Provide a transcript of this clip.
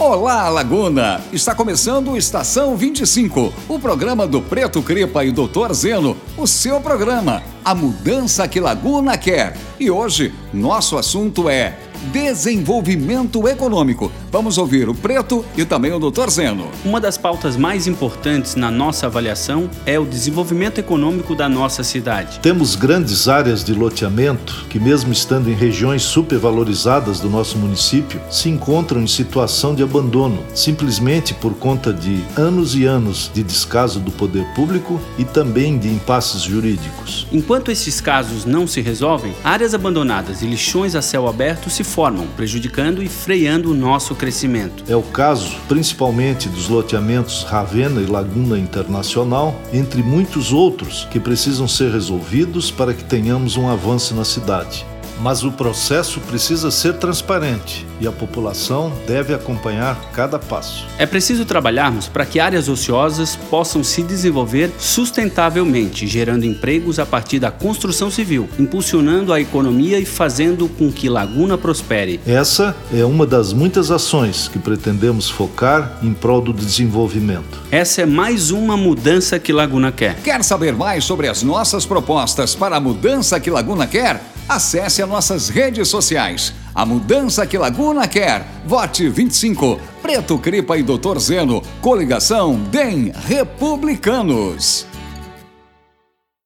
Olá, Laguna! Está começando Estação 25, o programa do Preto Cripa e Doutor Zeno, o seu programa, a mudança que Laguna quer. E hoje, nosso assunto é desenvolvimento econômico. Vamos ouvir o Preto e também o Dr. Zeno. Uma das pautas mais importantes na nossa avaliação é o desenvolvimento econômico da nossa cidade. Temos grandes áreas de loteamento que, mesmo estando em regiões supervalorizadas do nosso município, se encontram em situação de abandono, simplesmente por conta de anos e anos de descaso do poder público e também de impasses jurídicos. Enquanto esses casos não se resolvem, áreas abandonadas e lixões a céu aberto se formam, prejudicando e freando o nosso crescimento. É o caso principalmente dos loteamentos Ravena e Laguna Internacional, entre muitos outros que precisam ser resolvidos para que tenhamos um avanço na cidade. Mas o processo precisa ser transparente e a população deve acompanhar cada passo. É preciso trabalharmos para que áreas ociosas possam se desenvolver sustentavelmente, gerando empregos a partir da construção civil, impulsionando a economia e fazendo com que Laguna prospere. Essa é uma das muitas ações que pretendemos focar em prol do desenvolvimento. Essa é mais uma mudança que Laguna quer. Quer saber mais sobre as nossas propostas para a mudança que Laguna quer? Acesse as nossas redes sociais. A mudança que Laguna quer. Vote 25. Preto Cripa e Doutor Zeno. Coligação DEM Republicanos.